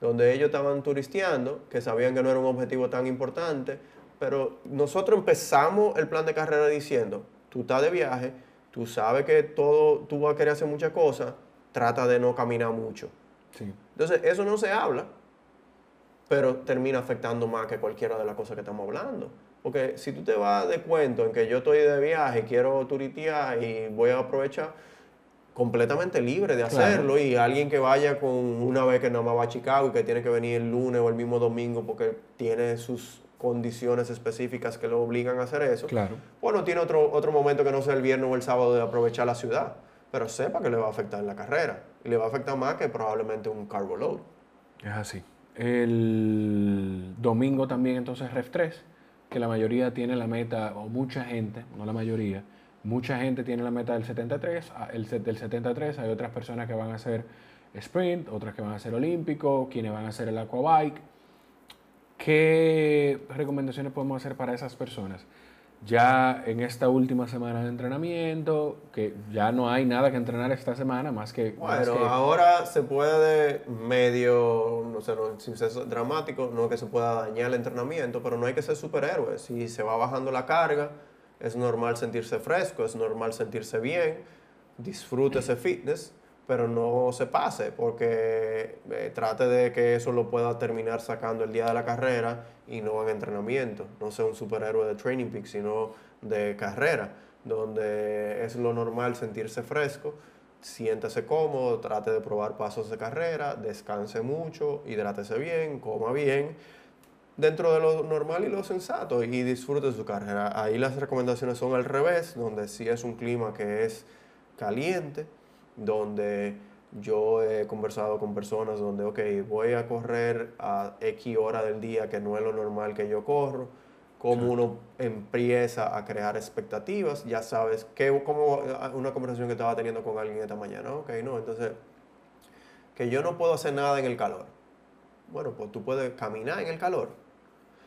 Donde ellos estaban turisteando, que sabían que no era un objetivo tan importante, pero nosotros empezamos el plan de carrera diciendo, tú estás de viaje, tú sabes que todo, tú vas a querer hacer muchas cosas, trata de no caminar mucho. Entonces, eso no se habla, pero termina afectando más que cualquiera de las cosas que estamos hablando. Porque si tú te vas de cuento en que yo estoy de viaje, quiero turitear y voy a aprovechar, completamente libre de hacerlo y alguien que vaya con una vez que nada más va a Chicago y que tiene que venir el lunes o el mismo domingo porque tiene sus condiciones específicas que lo obligan a hacer eso. Claro. Bueno, tiene otro, otro momento que no sea el viernes o el sábado de aprovechar la ciudad, pero sepa que le va a afectar en la carrera y le va a afectar más que probablemente un carbo load. Es así. El domingo también entonces Ref 3 que la mayoría tiene la meta, o mucha gente, no la mayoría, mucha gente tiene la meta del 73, ah, el del 73, hay otras personas que van a hacer sprint, otras que van a hacer olímpico, quienes van a hacer el aquabike. ¿Qué recomendaciones podemos hacer para esas personas? ya en esta última semana de entrenamiento, que ya no hay nada que entrenar esta semana más que... Bueno, ahora se puede medio, no sé, no, sin ser dramático, no que se pueda dañar el entrenamiento, pero no hay que ser superhéroe. Si se va bajando la carga, es normal sentirse fresco, es normal sentirse bien, disfrute ese fitness pero no se pase porque eh, trate de que eso lo pueda terminar sacando el día de la carrera y no en entrenamiento, no sea un superhéroe de Training Peak, sino de carrera, donde es lo normal sentirse fresco, siéntese cómodo, trate de probar pasos de carrera, descanse mucho, hidrátese bien, coma bien, dentro de lo normal y lo sensato y disfrute su carrera. Ahí las recomendaciones son al revés, donde si es un clima que es caliente, donde yo he conversado con personas donde, ok, voy a correr a X hora del día, que no es lo normal que yo corro, cómo uno empieza a crear expectativas, ya sabes, que, como una conversación que estaba teniendo con alguien esta mañana, ok, no, entonces, que yo no puedo hacer nada en el calor. Bueno, pues tú puedes caminar en el calor.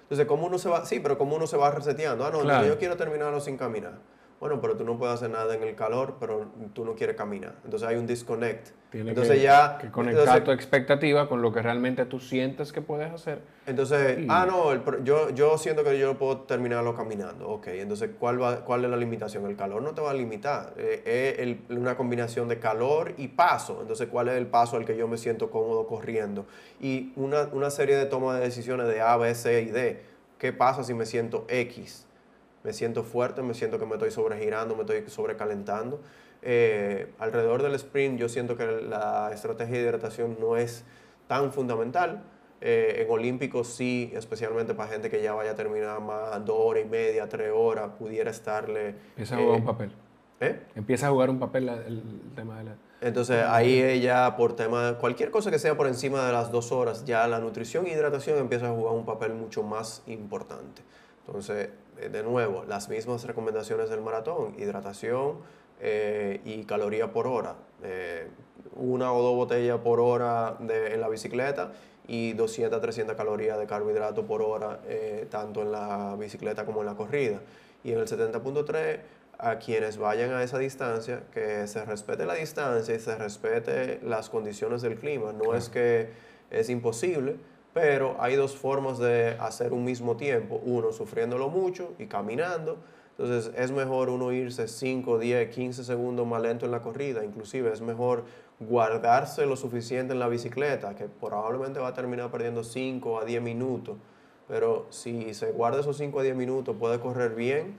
Entonces, ¿cómo uno se va? Sí, pero ¿cómo uno se va reseteando? Ah, no, yo quiero terminarlo sin caminar bueno, pero tú no puedes hacer nada en el calor, pero tú no quieres caminar. Entonces hay un disconnect. Tienes entonces que, ya, que conectar tu expectativa con lo que realmente tú sientes que puedes hacer. Entonces, ah, no, yo, yo siento que yo puedo terminarlo caminando. Ok, entonces, ¿cuál, va, ¿cuál es la limitación? El calor no te va a limitar. Eh, es una combinación de calor y paso. Entonces, ¿cuál es el paso al que yo me siento cómodo corriendo? Y una, una serie de tomas de decisiones de A, B, C y D. ¿Qué pasa si me siento X? Me siento fuerte, me siento que me estoy sobregirando, me estoy sobrecalentando. Eh, alrededor del sprint yo siento que la estrategia de hidratación no es tan fundamental. Eh, en Olímpicos sí, especialmente para gente que ya vaya a terminar más dos horas y media, tres horas, pudiera estarle... Empieza a jugar un eh, papel. ¿Eh? Empieza a jugar un papel el, tema de la... Entonces ahí ella por tema, cualquier cosa que sea por encima de las dos horas, ya la nutrición y hidratación empieza a jugar un papel mucho más importante. Entonces, de nuevo, las mismas recomendaciones del maratón, hidratación eh, y caloría por hora. Eh, una o dos botellas por hora de, en la bicicleta y 200 300 calorías de carbohidrato por hora, tanto en la bicicleta como en la corrida. Y en el 70.3, a quienes vayan a esa distancia, que se respete la distancia y se respete las condiciones del clima. No es que es imposible, pero hay dos formas de hacer un mismo tiempo, uno sufriéndolo mucho y caminando. Entonces es mejor uno irse 5, 10, 15 segundos más lento en la corrida, inclusive es mejor guardarse lo suficiente en la bicicleta, que probablemente va a terminar perdiendo 5 a 10 minutos, pero si se guarda esos 5 a 10 minutos puede correr bien,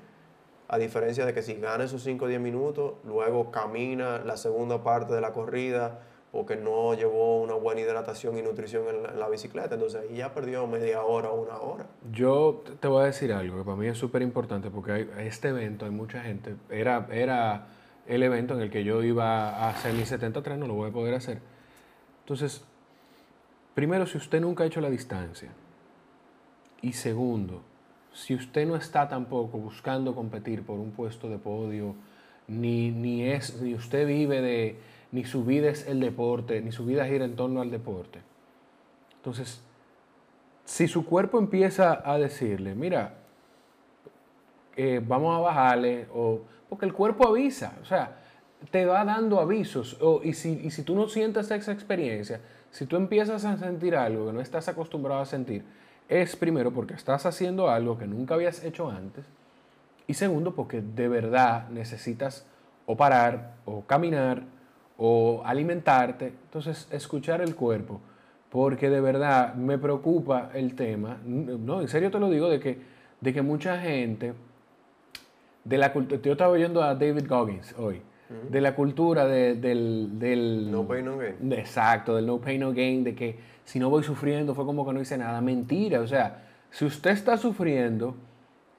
a diferencia de que si gana esos 5 a 10 minutos, luego camina la segunda parte de la corrida o que no llevó una buena hidratación y nutrición en la, bicicleta. Entonces ahí ya perdió media hora o una hora. Yo te voy a decir algo que para mí es súper importante porque hay, este evento hay mucha gente. Era, era el evento en el que yo iba a hacer mi 73, no lo voy a poder hacer. Entonces, primero, si usted nunca ha hecho la distancia. Y segundo, si usted no está tampoco buscando competir por un puesto de podio, ni, ni, es, ni usted vive de, ni su vida es el deporte, ni su vida gira en torno al deporte. Entonces, si su cuerpo empieza a decirle, mira, eh, vamos a bajarle, o, porque el cuerpo avisa, o sea, te va dando avisos, y, si, y si tú no sientes esa experiencia, si tú empiezas a sentir algo que no estás acostumbrado a sentir, es primero porque estás haciendo algo que nunca habías hecho antes, y segundo porque de verdad necesitas o parar, o caminar, o alimentarte. Entonces, escuchar el cuerpo, porque de verdad me preocupa el tema, no, en serio te lo digo, de que, de que mucha gente de la cultura, yo estaba oyendo a David Goggins hoy, de la cultura del, No pain, no gain. Exacto, del no pain, no gain, de que si no voy sufriendo fue como que no hice nada. Mentira, o sea, si usted está sufriendo,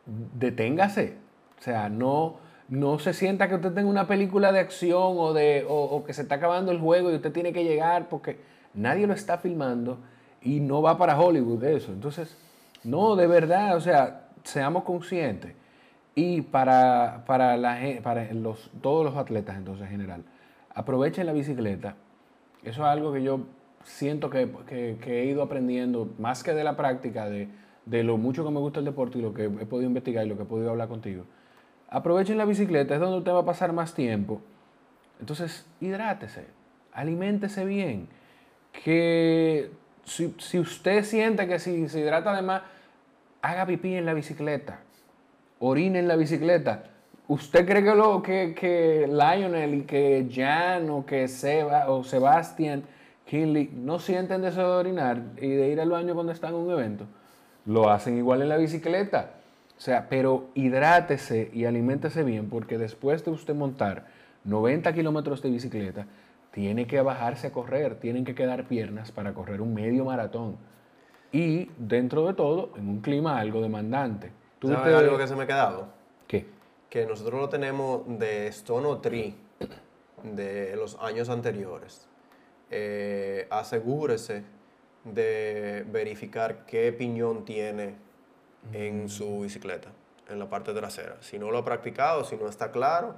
deténgase. O sea, no, no se sienta que usted tenga una película de acción o, de, o que se está acabando el juego y usted tiene que llegar porque nadie lo está filmando y no va para Hollywood eso. Entonces, no, de verdad, o sea, seamos conscientes. Y para, para, la, para los, todos los atletas, entonces, en general, aprovechen la bicicleta. Eso es algo que yo siento que, he ido aprendiendo, más que de la práctica, de, de, lo mucho que me gusta el deporte y lo que he podido investigar y lo que he podido hablar contigo. Aprovechen la bicicleta, es donde usted va a pasar más tiempo. Entonces, hidrátese, aliméntese bien. Que si, usted siente que si se hidrata además, haga pipí en la bicicleta orine en la bicicleta. ¿Usted cree que, lo, que, que Lionel y que Jan o que Seba o Sebastián Kinley no sienten deseo de orinar y de ir al baño cuando están en un evento? Lo hacen igual en la bicicleta. O sea, pero hidrátese y aliméntese bien porque después de usted montar 90 kilómetros de bicicleta, tiene que bajarse a correr, tienen que quedar piernas para correr un medio maratón. Y dentro de todo, en un clima algo demandante. ¿Sabes algo que se me ha quedado? ¿Qué? Que nosotros lo tenemos de Stone Tree de los años anteriores. Eh, asegúrese de verificar qué piñón tiene en mm. su bicicleta, en la parte trasera. Si no lo ha practicado, si no está claro,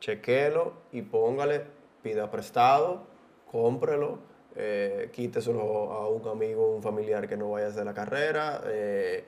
chequelo y póngale, pida prestado, cómprelo, eh, quíteselo a un amigo, un familiar que no vaya a hacer la carrera. Eh,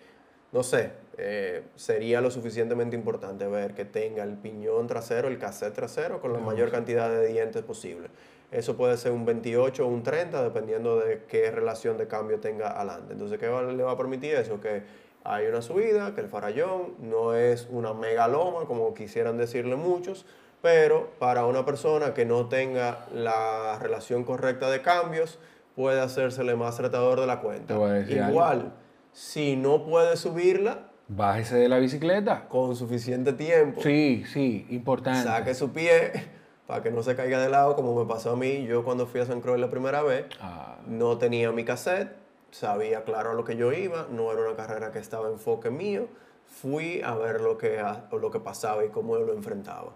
no sé, eh, sería lo suficientemente importante ver que tenga el piñón trasero, el cassette trasero con la mayor cantidad de dientes posible. Eso puede ser un 28 o un 30, dependiendo de qué relación de cambio tenga adelante. Entonces, ¿qué le va a permitir eso? Que hay una subida, que el farallón no es una megaloma, como quisieran decirle muchos, pero para una persona que no tenga la relación correcta de cambios, puede hacérsele más retador de la cuenta. Igual si no puede subirla, bájese de la bicicleta. Con suficiente tiempo. Sí, sí, importante. Saque su pie para que no se caiga de lado, como me pasó a mí. Yo cuando fui a San Croix la primera vez, ah. no tenía mi cassette, sabía claro a lo que yo iba, no era una carrera que estaba en enfoque mío. Fui a ver lo que, lo que pasaba y cómo lo enfrentaba.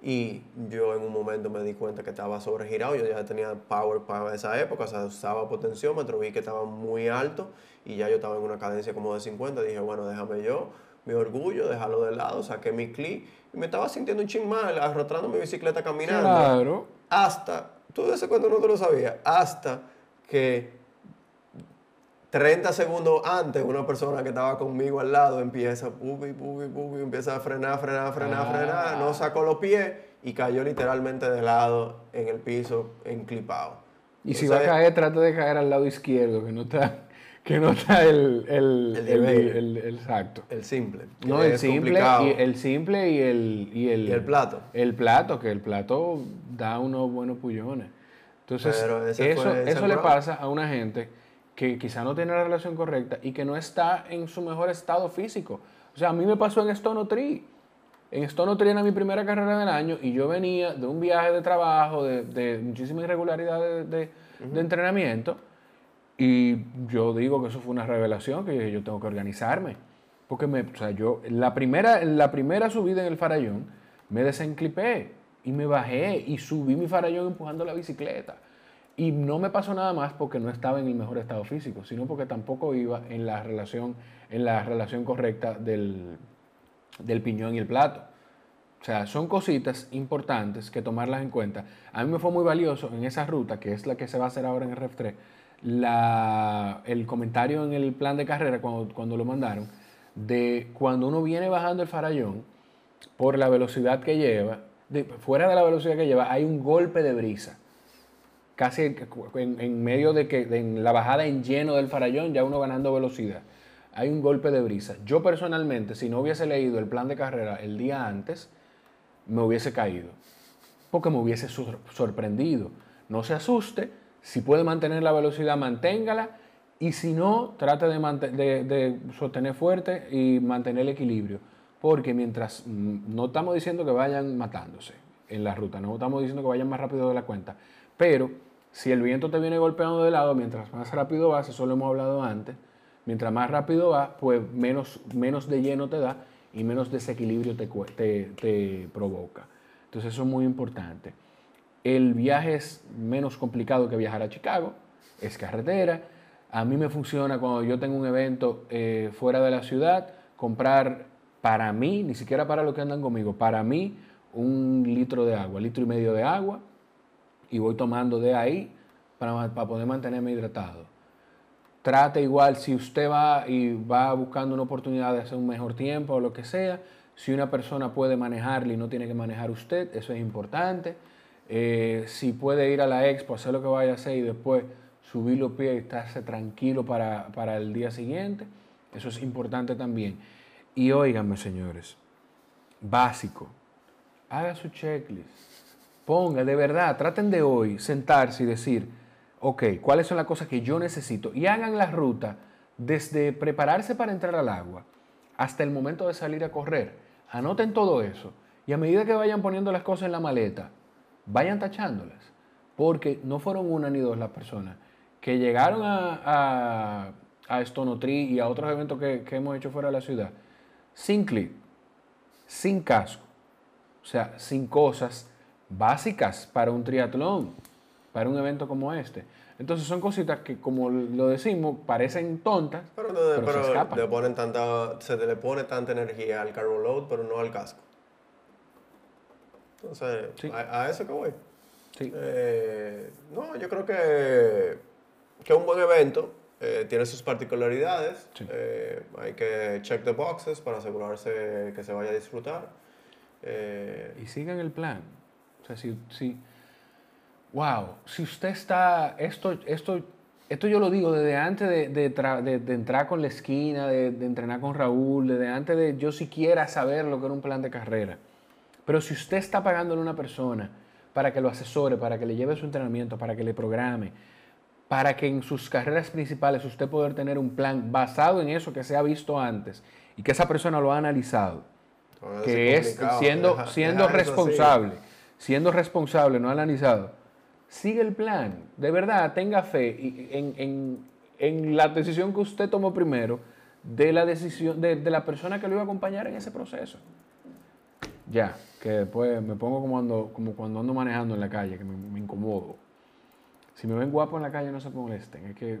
Y yo en un momento me di cuenta que estaba sobregirado, yo ya tenía power para esa época, o sea, usaba potenciómetro, vi que estaba muy alto y ya yo estaba en una cadencia como de 50, dije, bueno, déjame yo, mi orgullo, dejarlo de lado, saqué mi clic y me estaba sintiendo un ching mal, arrastrando mi bicicleta caminando. Claro. Hasta, todo ese cuento no te lo sabía, hasta que 30 segundos antes, una persona que estaba conmigo al lado empieza, pupi, pupi, pupi, empieza a frenar, frenar, frenar, frenar, no sacó los pies y cayó literalmente de lado en el piso, enclipado. Y si va a caer, trata de caer al lado izquierdo, que no está, que no está el, el, el, el, exacto. El simple. No, el simple, y, el simple y el, y el... Y el plato. El plato, que el plato da unos buenos pullones. Entonces, eso, eso le pasa a una gente que quizá no tiene la relación correcta y que no está en su mejor estado físico. O sea, a mí me pasó en Stone Tree. En Stone Tree era mi primera carrera del año y yo venía de un viaje de trabajo, de, de muchísima irregularidad de, de, entrenamiento. Y yo digo que eso fue una revelación, que yo tengo que organizarme. Porque me, o sea, yo, la primera, la primera subida en el farallón, me desenclipé y me bajé y subí mi farallón empujando la bicicleta. Y no me pasó nada más porque no estaba en el mejor estado físico, sino porque tampoco iba en la relación, en la relación correcta del, del piñón y el plato. O sea, son cositas importantes que tomarlas en cuenta. A mí me fue muy valioso en esa ruta, que es la que se va a hacer ahora en el REF 3, la, el comentario en el plan de carrera cuando, cuando lo mandaron, de cuando uno viene bajando el farallón, por la velocidad que lleva, fuera de la velocidad que lleva, hay un golpe de brisa. Casi en, medio de que en la bajada en lleno del farallón, ya uno ganando velocidad. Hay un golpe de brisa. Yo personalmente, si no hubiese leído el plan de carrera el día antes, me hubiese caído. Porque me hubiese sorprendido. No se asuste. Si puede mantener la velocidad, manténgala. Y si no, trate de, de sostener fuerte y mantener el equilibrio porque mientras mm, no estamos diciendo que vayan matándose en la ruta, no estamos diciendo que vayan más rápido de la cuenta, pero si el viento te viene golpeando de lado, mientras más rápido vas, eso lo hemos hablado antes, mientras más rápido vas, pues menos, menos de lleno te da y menos desequilibrio te, te, provoca. Entonces eso es muy importante. El viaje es menos complicado que viajar a Chicago, es carretera. A mí me funciona cuando yo tengo un evento eh, fuera de la ciudad, comprar para mí, ni siquiera para los que andan conmigo, para mí un litro de agua, litro y medio de agua, y voy tomando de ahí para, para poder mantenerme hidratado. Trate igual, si usted va y va buscando una oportunidad de hacer un mejor tiempo o lo que sea, si una persona puede manejarle y no tiene que manejar usted, eso es importante. Eh, si puede ir a la expo, hacer lo que vaya a hacer y después subir los pies y estarse tranquilo para, para el día siguiente, eso es importante también. Y óiganme, señores, básico, haga su checklist, ponga, de verdad, traten de hoy sentarse y decir, ok, ¿cuáles son las cosas que yo necesito? Y hagan la ruta desde prepararse para entrar al agua hasta el momento de salir a correr. Anoten todo eso y a medida que vayan poniendo las cosas en la maleta, vayan tachándolas, porque no fueron una ni dos las personas que llegaron a, a, y a otros eventos que, que hemos hecho fuera de la ciudad sin clip, sin casco, o sea, sin cosas básicas para un triatlón, para un evento como este. Entonces son cositas que, como lo decimos, parecen tontas, pero, se escapan. Le ponen tanta, se le pone tanta energía al carbon load, pero no al casco. Entonces, a, eso que voy. Sí. Eh, no, yo creo que, que un buen evento eh, tiene sus particularidades. Eh, hay que check the boxes para asegurarse que se vaya a disfrutar. Y sigan el plan. O sea, si, si, wow, si usted está, esto, esto, esto yo lo digo desde antes de, de, de, entrar con la esquina, de, entrenar con Raúl, desde antes de yo siquiera saber lo que era un plan de carrera. Pero si usted está pagándole a una persona para que lo asesore, para que le lleve su entrenamiento, para que le programe, para que en sus carreras principales usted pueda tener un plan basado en eso que se ha visto antes y que esa persona lo ha analizado, que es siendo, siendo responsable, siendo responsable, no analizado, sigue el plan, de verdad, tenga fe en, en, la decisión que usted tomó primero, de la decisión de, la persona que lo iba a acompañar en ese proceso. Ya, que después me pongo como, ando, como cuando ando manejando en la calle, que me incomodo. Si me ven guapo en la calle, no se molesten, es que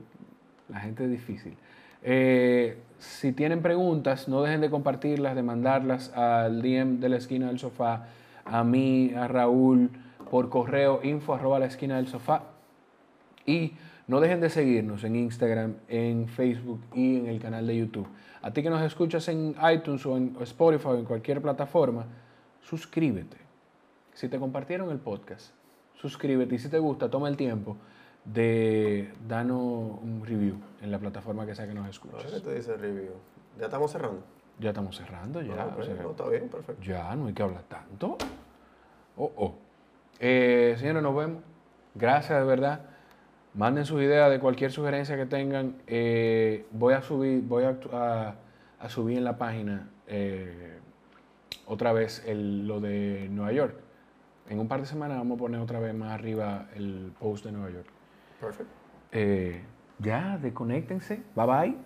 la gente es difícil. Eh, si tienen preguntas, no dejen de compartirlas, de mandarlas al DM de la esquina del sofá, a mí, a Raúl, por correo info arroba la esquina del sofá. Y no dejen de seguirnos en Instagram, en Facebook y en el canal de YouTube. A ti que nos escuchas en iTunes o en Spotify o en cualquier plataforma, suscríbete. Si te compartieron el podcast, suscríbete y si te gusta, toma el tiempo de darnos un review en la plataforma que sea que nos escuches. ¿Qué te dice review? ¿Ya estamos cerrando? Ya estamos cerrando, ya. No, pues, está bien, perfecto. Ya, no hay que hablar tanto. Oh, oh. Eh, señores, nos vemos. Gracias, de verdad. Manden sus ideas de cualquier sugerencia que tengan. Eh, voy a subir, voy a, a, subir en la página eh, otra vez el, lo de Nueva York en un par de semanas vamos a poner otra vez más arriba el post de Nueva York. Perfecto. Eh, ya, desconéctense. Bye bye.